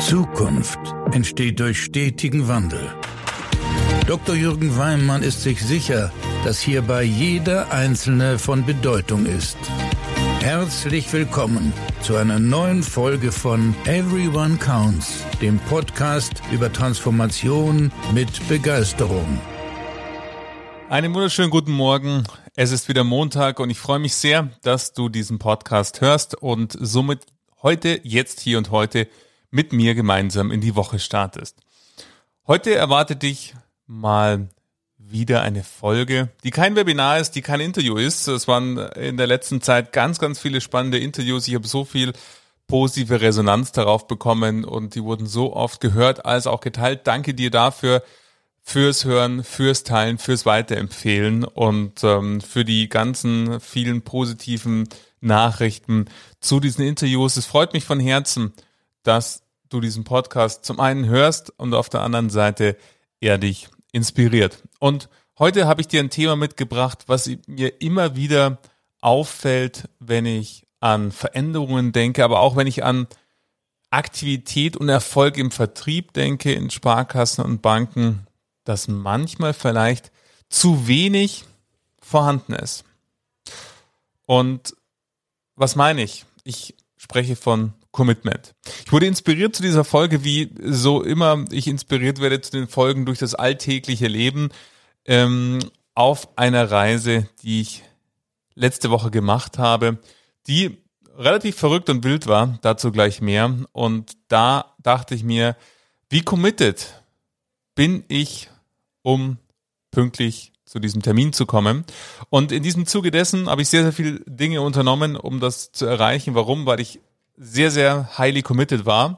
Zukunft entsteht durch stetigen Wandel. Dr. Jürgen Weimann ist sich sicher, dass hierbei jeder Einzelne von Bedeutung ist. Herzlich willkommen zu einer neuen Folge von Everyone Counts, dem Podcast über Transformation mit Begeisterung. Einen wunderschönen guten Morgen. Es ist wieder Montag und ich freue mich sehr, dass du diesen Podcast hörst und somit heute, jetzt, hier und heute mit mir gemeinsam in die Woche startest. Heute erwartet dich mal wieder eine Folge, die kein Webinar ist, die kein Interview ist. Es waren in der letzten Zeit ganz, ganz viele spannende Interviews. Ich habe so viel positive Resonanz darauf bekommen und die wurden so oft gehört als auch geteilt. Danke dir dafür, fürs Hören, fürs Teilen, fürs Weiterempfehlen und ähm, für die ganzen vielen positiven Nachrichten zu diesen Interviews. Es freut mich von Herzen, dass du diesen Podcast zum einen hörst und auf der anderen Seite er dich inspiriert. Und heute habe ich dir ein Thema mitgebracht, was mir immer wieder auffällt, wenn ich an Veränderungen denke, aber auch wenn ich an Aktivität und Erfolg im Vertrieb denke, in Sparkassen und Banken, dass manchmal vielleicht zu wenig vorhanden ist. Und was meine ich? Ich spreche von Commitment. Ich wurde inspiriert zu dieser Folge, wie so immer ich inspiriert werde zu den Folgen durch das alltägliche Leben, ähm, auf einer Reise, die ich letzte Woche gemacht habe, die relativ verrückt und wild war, dazu gleich mehr. Und da dachte ich mir, wie committed bin ich, um pünktlich zu diesem Termin zu kommen. Und in diesem Zuge dessen habe ich sehr, sehr viele Dinge unternommen, um das zu erreichen. Warum? Weil ich sehr, sehr highly committed war.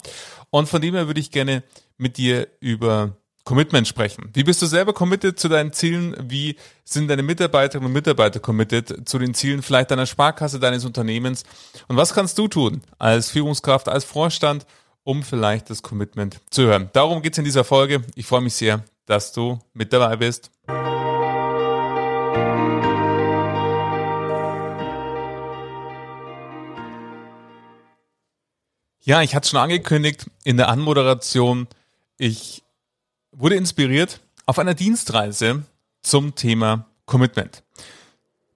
Und von dem her würde ich gerne mit dir über Commitment sprechen. Wie bist du selber committed zu deinen Zielen? Wie sind deine Mitarbeiterinnen und Mitarbeiter committed zu den Zielen vielleicht deiner Sparkasse, deines Unternehmens? Und was kannst du tun als Führungskraft, als Vorstand, um vielleicht das Commitment zu hören? Darum geht's in dieser Folge. Ich freue mich sehr, dass du mit dabei bist. Ja, ich hatte es schon angekündigt in der Anmoderation. Ich wurde inspiriert auf einer Dienstreise zum Thema Commitment.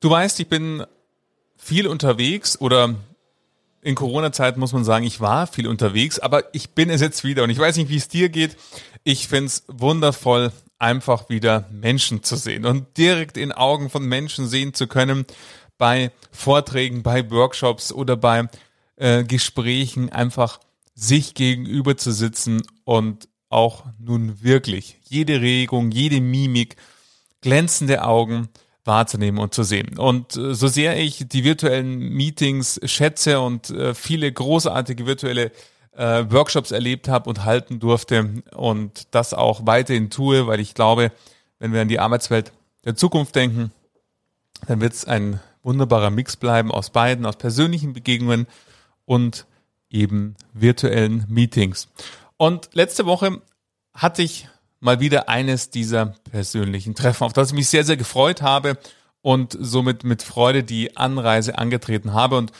Du weißt, ich bin viel unterwegs oder in Corona-Zeit muss man sagen, ich war viel unterwegs, aber ich bin es jetzt wieder und ich weiß nicht, wie es dir geht. Ich find's wundervoll, einfach wieder Menschen zu sehen und direkt in Augen von Menschen sehen zu können bei Vorträgen, bei Workshops oder bei äh, Gesprächen einfach sich gegenüber zu sitzen und auch nun wirklich jede Regung, jede Mimik, glänzende Augen wahrzunehmen und zu sehen. Und äh, so sehr ich die virtuellen Meetings schätze und äh, viele großartige virtuelle äh, Workshops erlebt habe und halten durfte und das auch weiterhin tue, weil ich glaube, wenn wir an die Arbeitswelt der Zukunft denken, dann wird es ein wunderbarer Mix bleiben aus beiden, aus persönlichen Begegnungen und eben virtuellen Meetings. Und letzte Woche hatte ich mal wieder eines dieser persönlichen Treffen, auf das ich mich sehr, sehr gefreut habe und somit mit Freude die Anreise angetreten habe. Und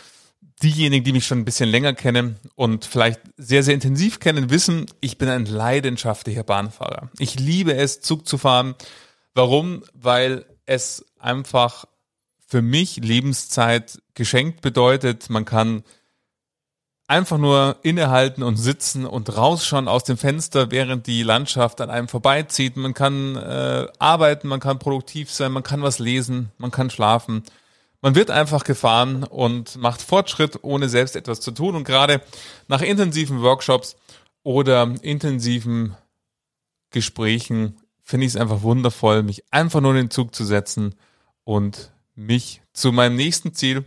diejenigen, die mich schon ein bisschen länger kennen und vielleicht sehr, sehr intensiv kennen, wissen, ich bin ein leidenschaftlicher Bahnfahrer. Ich liebe es, Zug zu fahren. Warum? Weil es einfach für mich Lebenszeit geschenkt bedeutet. Man kann einfach nur innehalten und sitzen und rausschauen aus dem Fenster, während die Landschaft an einem vorbeizieht. Man kann äh, arbeiten, man kann produktiv sein, man kann was lesen, man kann schlafen. Man wird einfach gefahren und macht Fortschritt, ohne selbst etwas zu tun. Und gerade nach intensiven Workshops oder intensiven Gesprächen finde ich es einfach wundervoll, mich einfach nur in den Zug zu setzen und mich zu meinem nächsten Ziel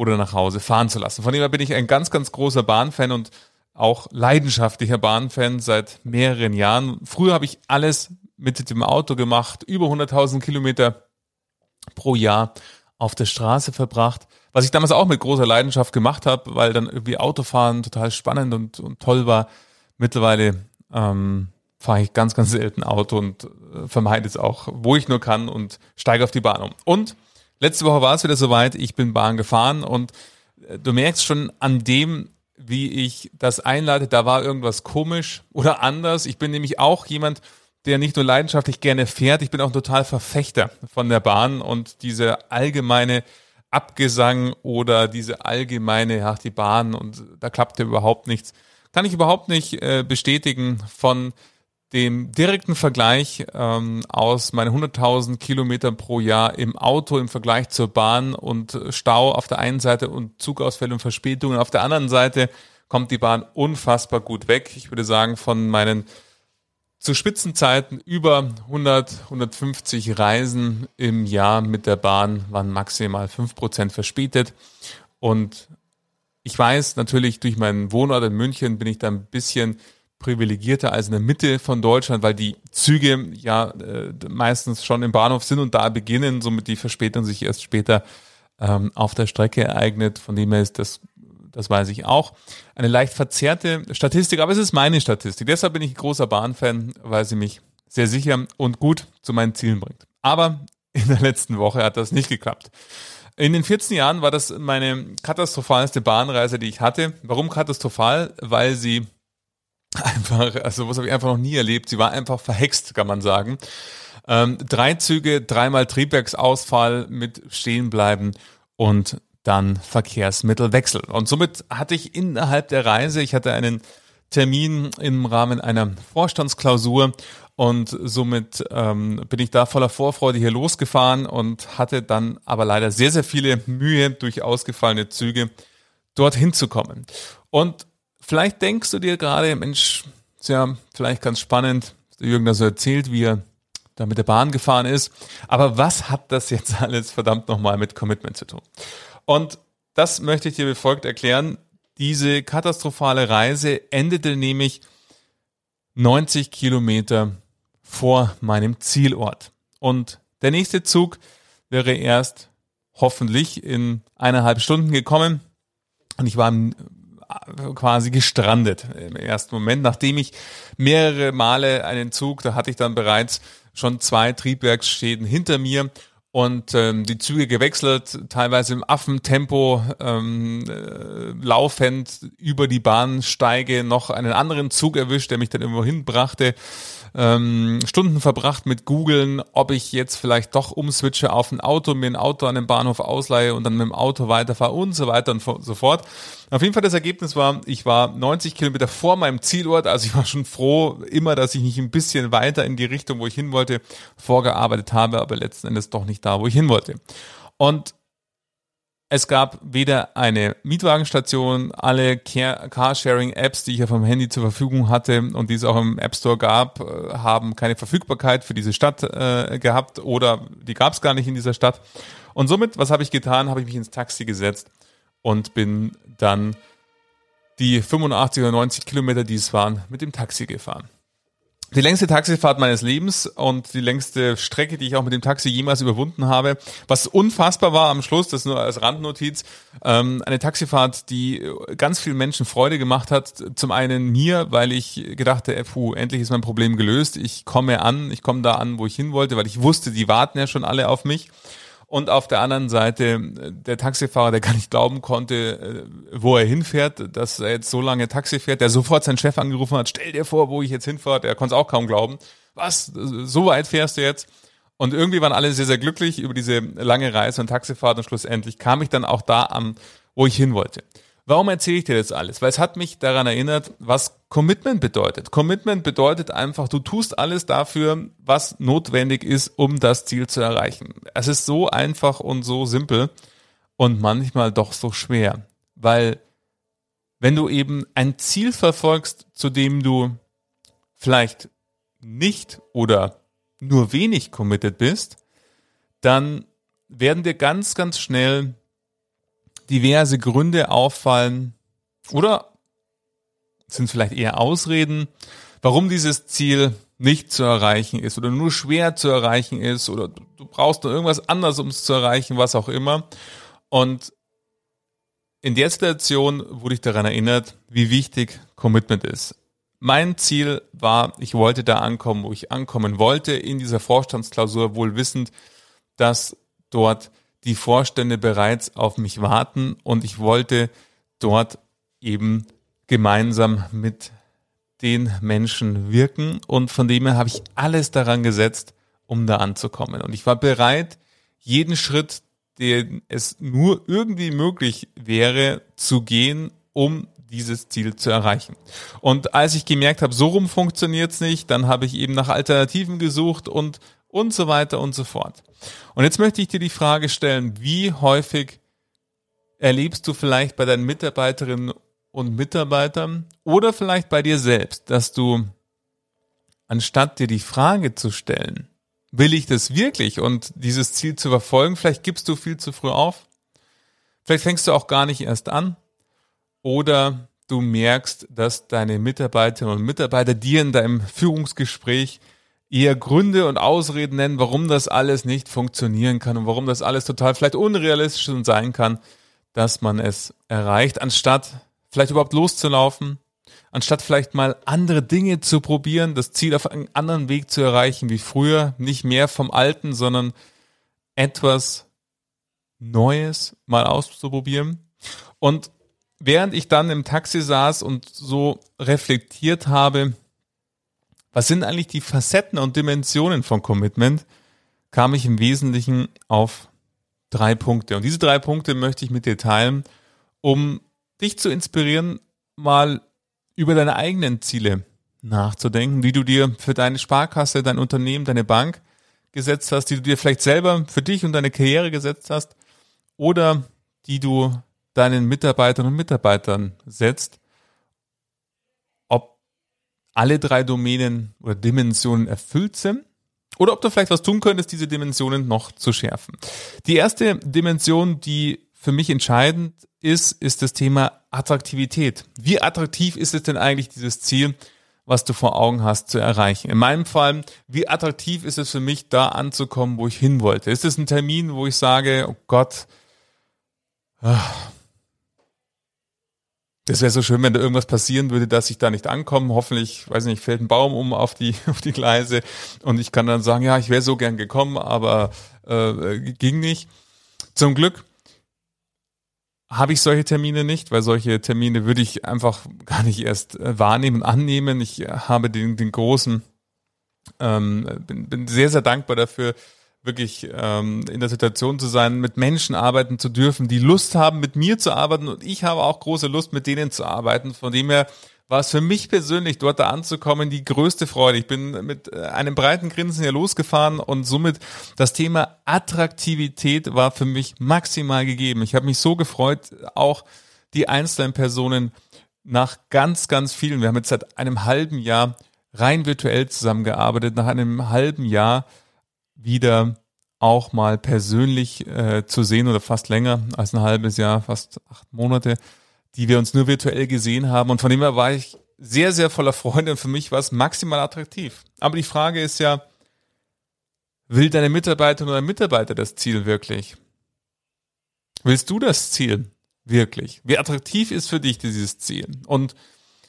oder nach Hause fahren zu lassen. Von dem her bin ich ein ganz, ganz großer Bahnfan und auch leidenschaftlicher Bahnfan seit mehreren Jahren. Früher habe ich alles mit dem Auto gemacht, über 100.000 Kilometer pro Jahr auf der Straße verbracht, was ich damals auch mit großer Leidenschaft gemacht habe, weil dann irgendwie Autofahren total spannend und, und toll war. Mittlerweile ähm, fahre ich ganz, ganz selten Auto und äh, vermeide es auch, wo ich nur kann und steige auf die Bahn um. Und Letzte Woche war es wieder soweit, ich bin Bahn gefahren und äh, du merkst schon an dem, wie ich das einleite, da war irgendwas komisch oder anders. Ich bin nämlich auch jemand, der nicht nur leidenschaftlich gerne fährt, ich bin auch total Verfechter von der Bahn und diese allgemeine Abgesang oder diese allgemeine, ach die Bahn und da klappte überhaupt nichts, kann ich überhaupt nicht äh, bestätigen von dem direkten Vergleich ähm, aus meinen 100.000 Kilometern pro Jahr im Auto im Vergleich zur Bahn und Stau auf der einen Seite und Zugausfälle und Verspätungen auf der anderen Seite kommt die Bahn unfassbar gut weg. Ich würde sagen, von meinen zu Spitzenzeiten über 100, 150 Reisen im Jahr mit der Bahn waren maximal fünf Prozent verspätet. Und ich weiß natürlich, durch meinen Wohnort in München bin ich da ein bisschen privilegierter als in der Mitte von Deutschland, weil die Züge ja äh, meistens schon im Bahnhof sind und da beginnen, somit die Verspätung sich erst später ähm, auf der Strecke ereignet. Von dem her ist das, das weiß ich auch, eine leicht verzerrte Statistik, aber es ist meine Statistik. Deshalb bin ich ein großer Bahnfan, weil sie mich sehr sicher und gut zu meinen Zielen bringt. Aber in der letzten Woche hat das nicht geklappt. In den 14 Jahren war das meine katastrophalste Bahnreise, die ich hatte. Warum katastrophal? Weil sie einfach, also was habe ich einfach noch nie erlebt. Sie war einfach verhext, kann man sagen. Ähm, drei Züge, dreimal Triebwerksausfall mit Stehenbleiben und dann Verkehrsmittelwechsel. Und somit hatte ich innerhalb der Reise, ich hatte einen Termin im Rahmen einer Vorstandsklausur und somit ähm, bin ich da voller Vorfreude hier losgefahren und hatte dann aber leider sehr, sehr viele Mühe durch ausgefallene Züge dorthin zu kommen. Und Vielleicht denkst du dir gerade, Mensch, ist ja vielleicht ganz spannend, Jürgen da so erzählt, wie er da mit der Bahn gefahren ist. Aber was hat das jetzt alles verdammt nochmal mit Commitment zu tun? Und das möchte ich dir wie folgt erklären. Diese katastrophale Reise endete nämlich 90 Kilometer vor meinem Zielort. Und der nächste Zug wäre erst hoffentlich in eineinhalb Stunden gekommen. Und ich war im quasi gestrandet im ersten Moment, nachdem ich mehrere Male einen Zug, da hatte ich dann bereits schon zwei Triebwerksschäden hinter mir und ähm, die Züge gewechselt, teilweise im Affentempo ähm, äh, laufend über die Bahnsteige noch einen anderen Zug erwischt, der mich dann irgendwo hinbrachte ähm, Stunden verbracht mit googeln, ob ich jetzt vielleicht doch umswitche auf ein Auto, mir ein Auto an dem Bahnhof ausleihe und dann mit dem Auto weiterfahre und so weiter und so fort. Auf jeden Fall das Ergebnis war, ich war 90 Kilometer vor meinem Zielort, also ich war schon froh immer, dass ich nicht ein bisschen weiter in die Richtung, wo ich hin wollte, vorgearbeitet habe, aber letzten Endes doch nicht da, wo ich hin wollte. Und es gab weder eine Mietwagenstation, alle Carsharing-Apps, die ich ja vom Handy zur Verfügung hatte und die es auch im App Store gab, äh, haben keine Verfügbarkeit für diese Stadt äh, gehabt oder die gab es gar nicht in dieser Stadt. Und somit, was habe ich getan? Habe ich mich ins Taxi gesetzt und bin dann die 85 oder 90 Kilometer, die es waren, mit dem Taxi gefahren die längste Taxifahrt meines Lebens und die längste Strecke, die ich auch mit dem Taxi jemals überwunden habe. Was unfassbar war am Schluss, das nur als Randnotiz, ähm, eine Taxifahrt, die ganz vielen Menschen Freude gemacht hat. Zum einen mir, weil ich gedachte, puh, endlich ist mein Problem gelöst. Ich komme an, ich komme da an, wo ich hin wollte, weil ich wusste, die warten ja schon alle auf mich und auf der anderen Seite äh, der Taxifahrer, der gar nicht glauben konnte, äh, wo er hinfährt, dass er jetzt so lange Taxi fährt, der sofort seinen Chef angerufen hat, stell dir vor, wo ich jetzt hinfahre, der konnte es auch kaum glauben. Was, so weit fährst du jetzt? Und irgendwie waren alle sehr, sehr glücklich über diese lange Reise und Taxifahrt und schlussendlich kam ich dann auch da an, wo ich hin wollte. Warum erzähle ich dir das alles? Weil es hat mich daran erinnert, was Commitment bedeutet. Commitment bedeutet einfach, du tust alles dafür, was notwendig ist, um das Ziel zu erreichen. Es ist so einfach und so simpel und manchmal doch so schwer, weil wenn du eben ein Ziel verfolgst, zu dem du vielleicht nicht oder nur wenig committed bist, dann werden dir ganz, ganz schnell diverse Gründe auffallen oder sind vielleicht eher Ausreden, warum dieses Ziel nicht zu erreichen ist oder nur schwer zu erreichen ist oder du brauchst nur irgendwas anderes, um es zu erreichen, was auch immer. Und in der Situation wurde ich daran erinnert, wie wichtig Commitment ist. Mein Ziel war, ich wollte da ankommen, wo ich ankommen wollte, in dieser Vorstandsklausur, wohl wissend, dass dort die Vorstände bereits auf mich warten und ich wollte dort eben gemeinsam mit den Menschen wirken und von dem her habe ich alles daran gesetzt, um da anzukommen. Und ich war bereit, jeden Schritt, den es nur irgendwie möglich wäre, zu gehen, um dieses Ziel zu erreichen. Und als ich gemerkt habe, so rum funktioniert's nicht, dann habe ich eben nach Alternativen gesucht und und so weiter und so fort. Und jetzt möchte ich dir die Frage stellen, wie häufig erlebst du vielleicht bei deinen Mitarbeiterinnen und Mitarbeitern oder vielleicht bei dir selbst, dass du anstatt dir die Frage zu stellen, will ich das wirklich und dieses Ziel zu verfolgen, vielleicht gibst du viel zu früh auf, vielleicht fängst du auch gar nicht erst an. Oder du merkst, dass deine Mitarbeiterinnen und Mitarbeiter dir in deinem Führungsgespräch eher Gründe und Ausreden nennen, warum das alles nicht funktionieren kann und warum das alles total vielleicht unrealistisch sein kann, dass man es erreicht, anstatt vielleicht überhaupt loszulaufen, anstatt vielleicht mal andere Dinge zu probieren, das Ziel auf einen anderen Weg zu erreichen wie früher, nicht mehr vom Alten, sondern etwas Neues mal auszuprobieren. Und während ich dann im Taxi saß und so reflektiert habe, was sind eigentlich die Facetten und Dimensionen von Commitment, kam ich im Wesentlichen auf drei Punkte. Und diese drei Punkte möchte ich mit dir teilen, um dich zu inspirieren, mal über deine eigenen Ziele nachzudenken, die du dir für deine Sparkasse, dein Unternehmen, deine Bank gesetzt hast, die du dir vielleicht selber für dich und deine Karriere gesetzt hast oder die du deinen Mitarbeiterinnen und Mitarbeitern setzt, ob alle drei Domänen oder Dimensionen erfüllt sind oder ob du vielleicht was tun könntest, diese Dimensionen noch zu schärfen. Die erste Dimension, die für mich entscheidend ist, ist das Thema Attraktivität. Wie attraktiv ist es denn eigentlich dieses Ziel, was du vor Augen hast, zu erreichen? In meinem Fall, wie attraktiv ist es für mich, da anzukommen, wo ich hin wollte? Ist es ein Termin, wo ich sage, oh Gott, ach, das wäre so schön, wenn da irgendwas passieren würde, dass ich da nicht ankomme. Hoffentlich, weiß nicht, fällt ein Baum um auf die, auf die Gleise und ich kann dann sagen, ja, ich wäre so gern gekommen, aber äh, ging nicht. Zum Glück habe ich solche Termine nicht, weil solche Termine würde ich einfach gar nicht erst äh, wahrnehmen, annehmen. Ich habe den, den großen, ähm, bin, bin sehr, sehr dankbar dafür, wirklich ähm, in der Situation zu sein, mit Menschen arbeiten zu dürfen, die Lust haben, mit mir zu arbeiten und ich habe auch große Lust, mit denen zu arbeiten. Von dem her war es für mich persönlich, dort da anzukommen, die größte Freude. Ich bin mit äh, einem breiten Grinsen hier losgefahren und somit das Thema Attraktivität war für mich maximal gegeben. Ich habe mich so gefreut, auch die einzelnen Personen nach ganz, ganz vielen, wir haben jetzt seit einem halben Jahr rein virtuell zusammengearbeitet, nach einem halben Jahr wieder auch mal persönlich äh, zu sehen oder fast länger als ein halbes Jahr, fast acht Monate, die wir uns nur virtuell gesehen haben. Und von dem her war ich sehr, sehr voller Freude und für mich war es maximal attraktiv. Aber die Frage ist ja, will deine Mitarbeiterin oder Mitarbeiter das Ziel wirklich? Willst du das Ziel wirklich? Wie attraktiv ist für dich dieses Ziel? Und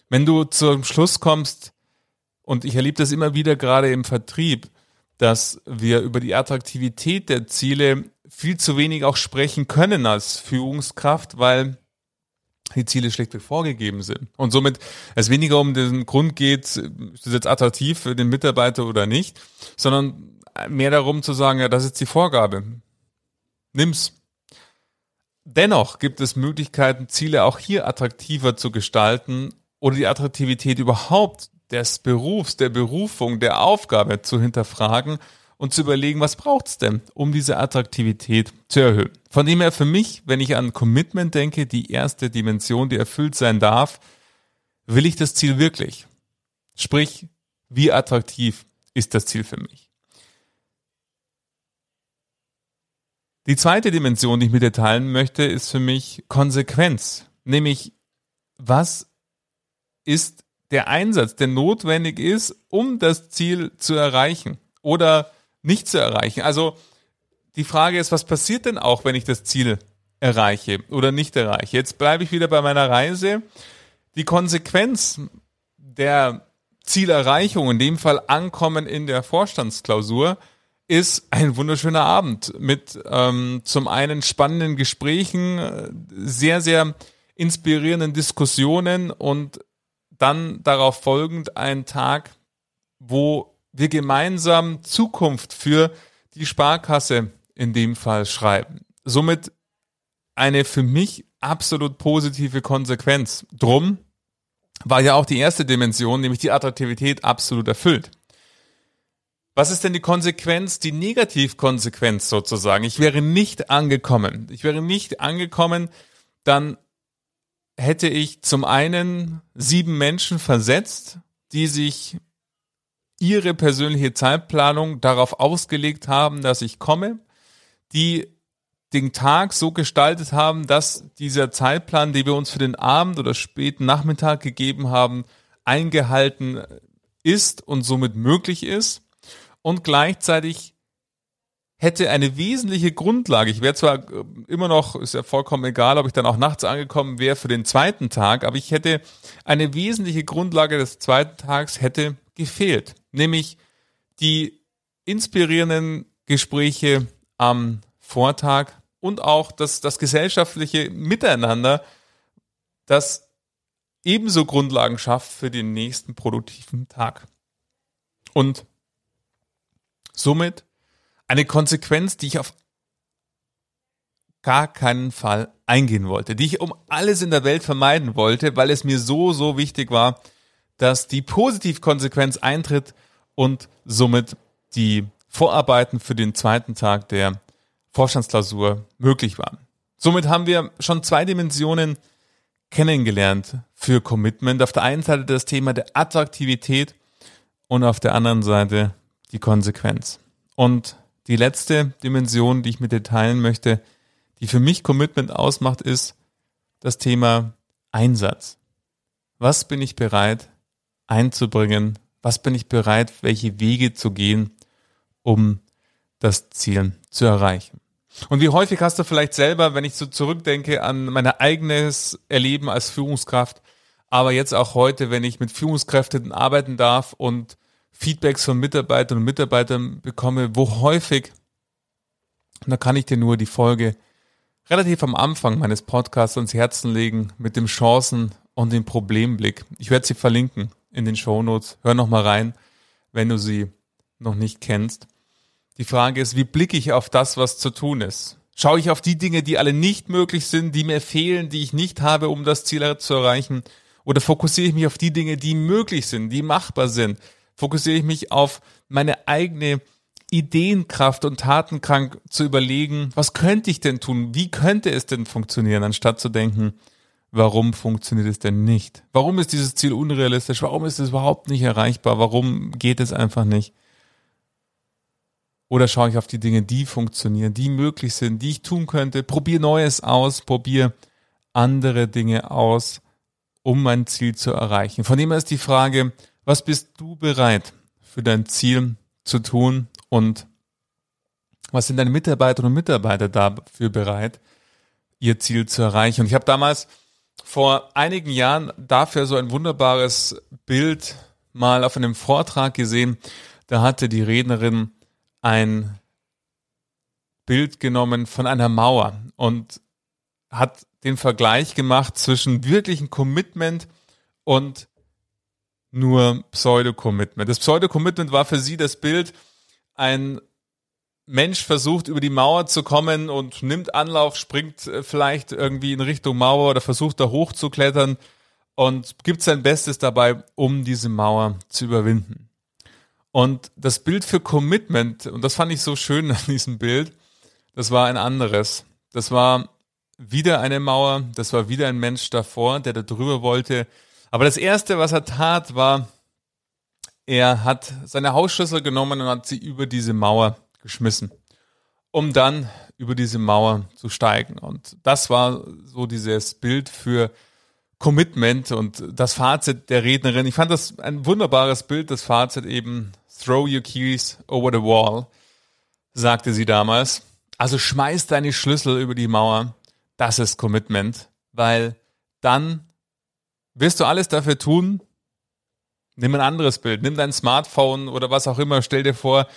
wenn du zum Schluss kommst, und ich erlebe das immer wieder gerade im Vertrieb, dass wir über die Attraktivität der Ziele viel zu wenig auch sprechen können als Führungskraft, weil die Ziele schlichtweg vorgegeben sind. Und somit es weniger um den Grund geht, ist es jetzt attraktiv für den Mitarbeiter oder nicht, sondern mehr darum zu sagen, ja, das ist die Vorgabe. Nimm's. Dennoch gibt es Möglichkeiten, Ziele auch hier attraktiver zu gestalten oder die Attraktivität überhaupt des Berufs, der Berufung, der Aufgabe zu hinterfragen und zu überlegen, was braucht's denn, um diese Attraktivität zu erhöhen. Von dem her für mich, wenn ich an Commitment denke, die erste Dimension, die erfüllt sein darf, will ich das Ziel wirklich? Sprich, wie attraktiv ist das Ziel für mich? Die zweite Dimension, die ich mit dir teilen möchte, ist für mich Konsequenz. Nämlich, was ist der Einsatz, der notwendig ist, um das Ziel zu erreichen oder nicht zu erreichen. Also die Frage ist, was passiert denn auch, wenn ich das Ziel erreiche oder nicht erreiche? Jetzt bleibe ich wieder bei meiner Reise. Die Konsequenz der Zielerreichung, in dem Fall Ankommen in der Vorstandsklausur, ist ein wunderschöner Abend mit ähm, zum einen spannenden Gesprächen, sehr, sehr inspirierenden Diskussionen und dann darauf folgend ein Tag, wo wir gemeinsam Zukunft für die Sparkasse in dem Fall schreiben. Somit eine für mich absolut positive Konsequenz. Drum war ja auch die erste Dimension, nämlich die Attraktivität, absolut erfüllt. Was ist denn die Konsequenz, die Negativkonsequenz sozusagen? Ich wäre nicht angekommen. Ich wäre nicht angekommen, dann hätte ich zum einen sieben Menschen versetzt, die sich ihre persönliche Zeitplanung darauf ausgelegt haben, dass ich komme, die den Tag so gestaltet haben, dass dieser Zeitplan, den wir uns für den Abend oder späten Nachmittag gegeben haben, eingehalten ist und somit möglich ist. Und gleichzeitig hätte eine wesentliche Grundlage, ich wäre zwar äh, immer noch, ist ja vollkommen egal, ob ich dann auch nachts angekommen wäre für den zweiten Tag, aber ich hätte eine wesentliche Grundlage des zweiten Tags hätte gefehlt, nämlich die inspirierenden Gespräche am Vortag und auch das, das gesellschaftliche Miteinander, das ebenso Grundlagen schafft für den nächsten produktiven Tag. Und somit eine Konsequenz, die ich auf gar keinen Fall eingehen wollte, die ich um alles in der Welt vermeiden wollte, weil es mir so, so wichtig war, dass die Positivkonsequenz eintritt und somit die Vorarbeiten für den zweiten Tag der Vorstandsklausur möglich waren. Somit haben wir schon zwei Dimensionen kennengelernt für Commitment. Auf der einen Seite das Thema der Attraktivität und auf der anderen Seite die Konsequenz. Und die letzte Dimension, die ich mit dir teilen möchte, die für mich Commitment ausmacht, ist das Thema Einsatz. Was bin ich bereit einzubringen? Was bin ich bereit, welche Wege zu gehen, um das Ziel zu erreichen? Und wie häufig hast du vielleicht selber, wenn ich so zurückdenke an mein eigenes Erleben als Führungskraft, aber jetzt auch heute, wenn ich mit Führungskräften arbeiten darf und Feedbacks von Mitarbeitern und Mitarbeitern bekomme, wo häufig, da kann ich dir nur die Folge relativ am Anfang meines Podcasts ans Herzen legen mit dem Chancen- und dem Problemblick. Ich werde sie verlinken in den Shownotes. Hör noch mal rein, wenn du sie noch nicht kennst. Die Frage ist, wie blicke ich auf das, was zu tun ist? Schaue ich auf die Dinge, die alle nicht möglich sind, die mir fehlen, die ich nicht habe, um das Ziel zu erreichen? Oder fokussiere ich mich auf die Dinge, die möglich sind, die machbar sind? Fokussiere ich mich auf meine eigene Ideenkraft und Tatenkrank zu überlegen, was könnte ich denn tun? Wie könnte es denn funktionieren, anstatt zu denken, warum funktioniert es denn nicht? Warum ist dieses Ziel unrealistisch? Warum ist es überhaupt nicht erreichbar? Warum geht es einfach nicht? Oder schaue ich auf die Dinge, die funktionieren, die möglich sind, die ich tun könnte? Probiere Neues aus, probiere andere Dinge aus, um mein Ziel zu erreichen. Von dem her ist die Frage, was bist du bereit für dein Ziel zu tun und was sind deine Mitarbeiterinnen und Mitarbeiter dafür bereit, ihr Ziel zu erreichen? Und ich habe damals vor einigen Jahren dafür so ein wunderbares Bild mal auf einem Vortrag gesehen. Da hatte die Rednerin ein Bild genommen von einer Mauer und hat den Vergleich gemacht zwischen wirklichen Commitment und nur Pseudo-Commitment. Das Pseudo-Commitment war für sie das Bild, ein Mensch versucht über die Mauer zu kommen und nimmt Anlauf, springt äh, vielleicht irgendwie in Richtung Mauer oder versucht da hochzuklettern und gibt sein Bestes dabei, um diese Mauer zu überwinden. Und das Bild für Commitment, und das fand ich so schön an diesem Bild, das war ein anderes. Das war wieder eine Mauer, das war wieder ein Mensch davor, der da drüber wollte. Aber das Erste, was er tat, war, er hat seine Hausschlüssel genommen und hat sie über diese Mauer geschmissen, um dann über diese Mauer zu steigen. Und das war so dieses Bild für Commitment und das Fazit der Rednerin. Ich fand das ein wunderbares Bild, das Fazit eben Throw your keys over the wall, sagte sie damals. Also schmeiß deine Schlüssel über die Mauer. Das ist Commitment, weil dann wirst du alles dafür tun. Nimm ein anderes Bild, nimm dein Smartphone oder was auch immer, stell dir vor,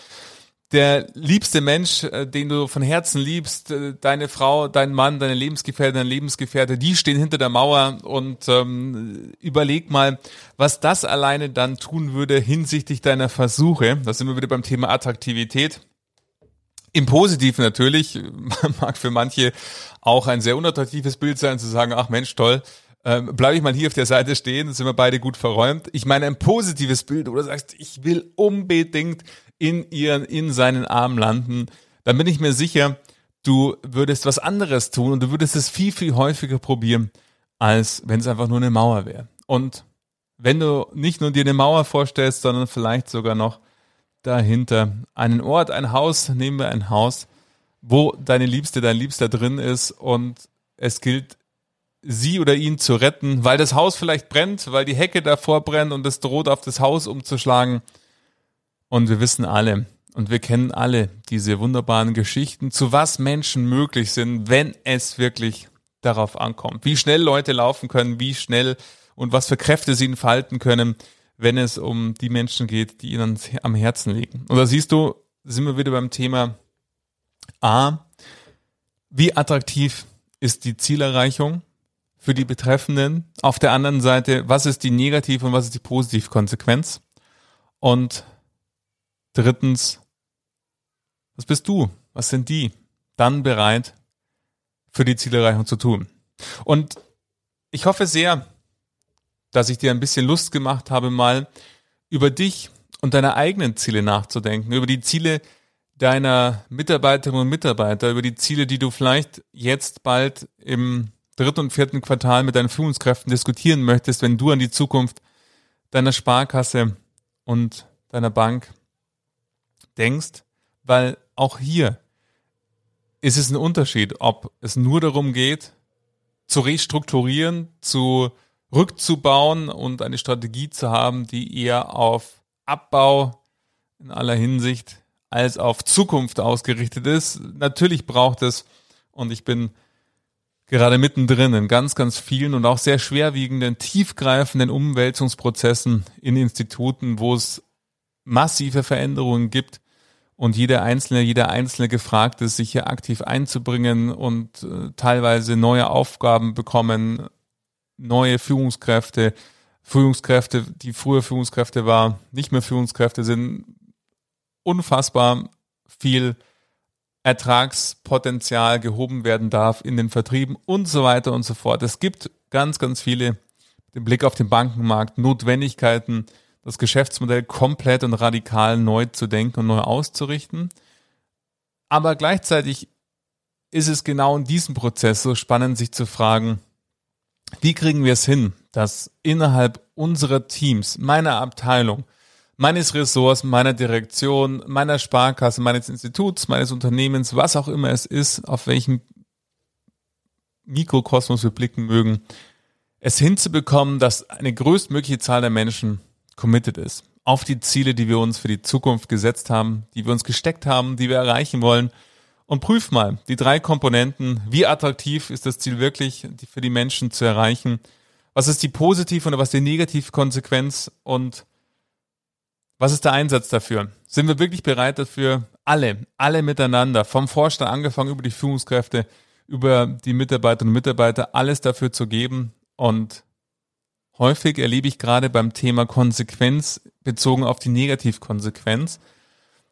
der liebste Mensch, äh, den du von Herzen liebst, äh, deine Frau, dein Mann, deine Lebensgefährtin, dein Lebensgefährte, die stehen hinter der Mauer und ähm, überleg mal, was das alleine dann tun würde hinsichtlich deiner Versuche. Da sind wir wieder beim Thema Attraktivität. Im Positiven natürlich, mag für manche auch ein sehr unattraktives Bild sein, zu sagen, ach Mensch, toll, ähm, bleibe ich mal hier auf der Seite stehen, sind wir beide gut verräumt. Ich meine, ein positives Bild, wo du sagst, ich will unbedingt in ihren, in seinen Armen landen, dann bin ich mir sicher, du würdest was anderes tun und du würdest es viel, viel häufiger probieren, als wenn es einfach nur eine Mauer wäre. Und wenn du nicht nur dir eine Mauer vorstellst, sondern vielleicht sogar noch dahinter einen Ort, ein Haus, nehmen wir ein Haus, wo deine Liebste, dein Liebster drin ist und es gilt, sie oder ihn zu retten, weil das Haus vielleicht brennt, weil die Hecke davor brennt und es droht auf das Haus umzuschlagen. Und wir wissen alle und wir kennen alle diese wunderbaren Geschichten, zu was Menschen möglich sind, wenn es wirklich darauf ankommt. Wie schnell Leute laufen können, wie schnell und was für Kräfte sie entfalten können, wenn es um die Menschen geht, die ihnen am Herzen liegen. Und da siehst du, sind wir wieder beim Thema A. Wie attraktiv ist die Zielerreichung für die Betreffenden? Auf der anderen Seite, was ist die Negativ- und was ist die Positivkonsequenz? Und drittens, was bist du? Was sind die dann bereit für die Zielerreichung zu tun? Und ich hoffe sehr, dass ich dir ein bisschen Lust gemacht habe, mal über dich und deine eigenen Ziele nachzudenken, über die Ziele deiner Mitarbeiterinnen und Mitarbeiter, über die Ziele, die du vielleicht jetzt bald im dritten und vierten Quartal mit deinen Führungskräften diskutieren möchtest, wenn du an die Zukunft deiner Sparkasse und deiner Bank denkst, weil auch hier ist es ein Unterschied, ob es nur darum geht, zu restrukturieren, zu rückzubauen und eine Strategie zu haben, die eher auf Abbau in aller Hinsicht als auf Zukunft ausgerichtet ist. Natürlich braucht es, und ich bin gerade mittendrin in ganz, ganz vielen und auch sehr schwerwiegenden, tiefgreifenden Umwälzungsprozessen in Instituten, wo es massive Veränderungen gibt und jeder Einzelne, jeder Einzelne gefragt ist, sich hier aktiv einzubringen und äh, teilweise neue Aufgaben bekommen, neue Führungskräfte, Führungskräfte, die früher Führungskräfte war, nicht mehr Führungskräfte sind, unfassbar viel Ertragspotenzial gehoben werden darf in den Vertrieben und so weiter und so fort. Es gibt ganz, ganz viele, den Blick auf den Bankenmarkt, Notwendigkeiten, das Geschäftsmodell komplett und radikal neu zu denken und neu auszurichten. Aber gleichzeitig ist es genau in diesem Prozess so spannend, sich zu fragen, wie kriegen wir es hin, dass innerhalb unserer Teams, meiner Abteilung, meines Ressorts, meiner Direktion, meiner Sparkasse, meines Instituts, meines Unternehmens, was auch immer es ist, auf welchen Mikrokosmos wir blicken mögen, es hinzubekommen, dass eine größtmögliche Zahl der Menschen committed ist auf die Ziele, die wir uns für die Zukunft gesetzt haben, die wir uns gesteckt haben, die wir erreichen wollen und prüf mal die drei Komponenten. Wie attraktiv ist das Ziel wirklich für die Menschen zu erreichen? Was ist die positive und was die negative Konsequenz? Und was ist der Einsatz dafür? Sind wir wirklich bereit dafür, alle, alle miteinander, vom Vorstand angefangen über die Führungskräfte, über die Mitarbeiterinnen und Mitarbeiter, alles dafür zu geben? Und häufig erlebe ich gerade beim Thema Konsequenz bezogen auf die Negativkonsequenz,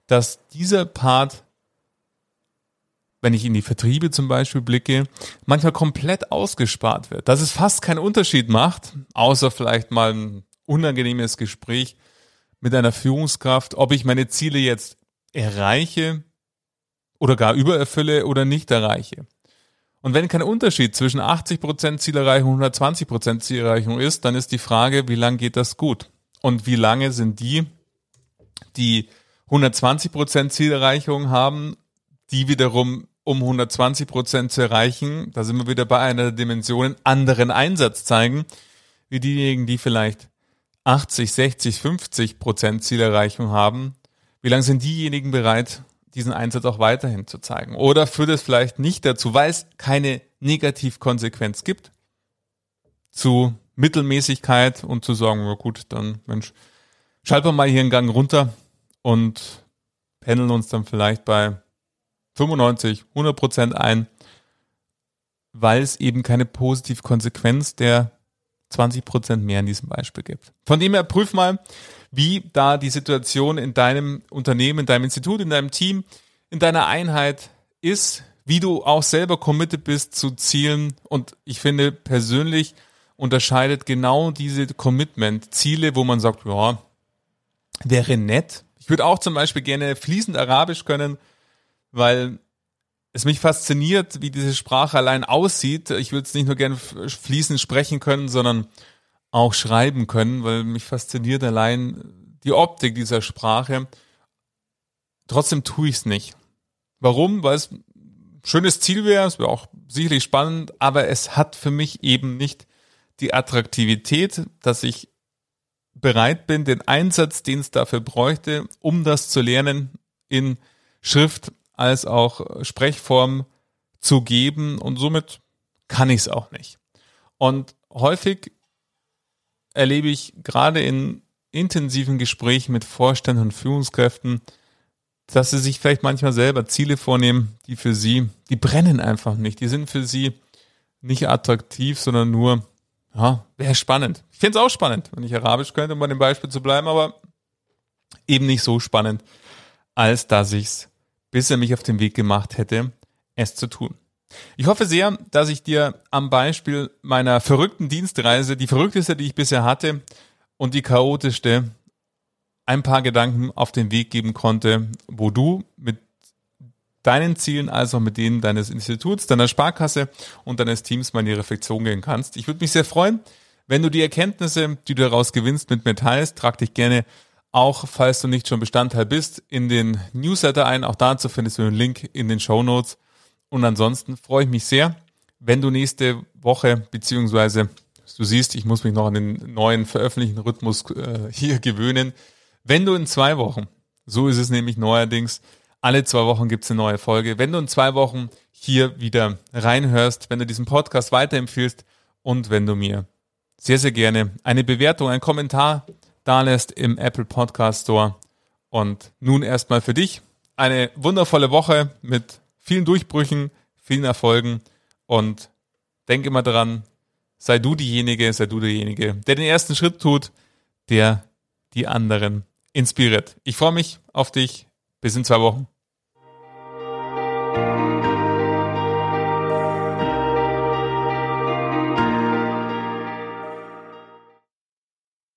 dass dieser Part wenn ich in die Vertriebe zum Beispiel blicke, manchmal komplett ausgespart wird. Dass es fast keinen Unterschied macht, außer vielleicht mal ein unangenehmes Gespräch mit einer Führungskraft, ob ich meine Ziele jetzt erreiche oder gar übererfülle oder nicht erreiche. Und wenn kein Unterschied zwischen 80% Zielerreichung und 120% Zielerreichung ist, dann ist die Frage, wie lange geht das gut? Und wie lange sind die, die 120% Zielerreichung haben, die wiederum um 120 Prozent zu erreichen, da sind wir wieder bei einer der Dimensionen, anderen Einsatz zeigen, wie diejenigen, die vielleicht 80, 60, 50 Prozent Zielerreichung haben. Wie lange sind diejenigen bereit, diesen Einsatz auch weiterhin zu zeigen? Oder führt es vielleicht nicht dazu, weil es keine Negativkonsequenz gibt, zu Mittelmäßigkeit und zu sagen, na gut, dann Mensch, schalten wir mal hier einen Gang runter und pendeln uns dann vielleicht bei 95, 100 Prozent ein, weil es eben keine positive Konsequenz der 20 Prozent mehr in diesem Beispiel gibt. Von dem her prüf mal, wie da die Situation in deinem Unternehmen, in deinem Institut, in deinem Team, in deiner Einheit ist, wie du auch selber committed bist zu Zielen. Und ich finde persönlich unterscheidet genau diese Commitment Ziele, wo man sagt, ja, wäre nett. Ich würde auch zum Beispiel gerne fließend Arabisch können, weil es mich fasziniert, wie diese Sprache allein aussieht. Ich würde es nicht nur gerne fließend sprechen können, sondern auch schreiben können, weil mich fasziniert allein die Optik dieser Sprache. Trotzdem tue ich es nicht. Warum? Weil es ein schönes Ziel wäre, es wäre auch sicherlich spannend, aber es hat für mich eben nicht die Attraktivität, dass ich bereit bin, den Einsatz, den es dafür bräuchte, um das zu lernen, in Schrift als auch Sprechform zu geben und somit kann ich es auch nicht. Und häufig erlebe ich gerade in intensiven Gesprächen mit Vorständen und Führungskräften, dass sie sich vielleicht manchmal selber Ziele vornehmen, die für sie, die brennen einfach nicht. Die sind für sie nicht attraktiv, sondern nur, ja, wäre spannend. Ich finde es auch spannend, wenn ich Arabisch könnte, um bei dem Beispiel zu bleiben, aber eben nicht so spannend, als dass ich es bis er mich auf den Weg gemacht hätte, es zu tun. Ich hoffe sehr, dass ich dir am Beispiel meiner verrückten Dienstreise, die verrückteste, die ich bisher hatte und die chaotischste, ein paar Gedanken auf den Weg geben konnte, wo du mit deinen Zielen, also mit denen deines Instituts, deiner Sparkasse und deines Teams mal in die Reflexion gehen kannst. Ich würde mich sehr freuen, wenn du die Erkenntnisse, die du daraus gewinnst, mit mir teilst. Trag dich gerne auch falls du nicht schon Bestandteil bist, in den Newsletter ein. Auch dazu findest du den Link in den Show Notes. Und ansonsten freue ich mich sehr, wenn du nächste Woche, beziehungsweise du siehst, ich muss mich noch an den neuen veröffentlichten Rhythmus äh, hier gewöhnen. Wenn du in zwei Wochen, so ist es nämlich neuerdings, alle zwei Wochen gibt's eine neue Folge. Wenn du in zwei Wochen hier wieder reinhörst, wenn du diesen Podcast weiterempfiehlst und wenn du mir sehr, sehr gerne eine Bewertung, einen Kommentar da lässt im Apple Podcast Store. Und nun erstmal für dich eine wundervolle Woche mit vielen Durchbrüchen, vielen Erfolgen und denk immer dran, sei du diejenige, sei du derjenige, der den ersten Schritt tut, der die anderen inspiriert. Ich freue mich auf dich. Bis in zwei Wochen.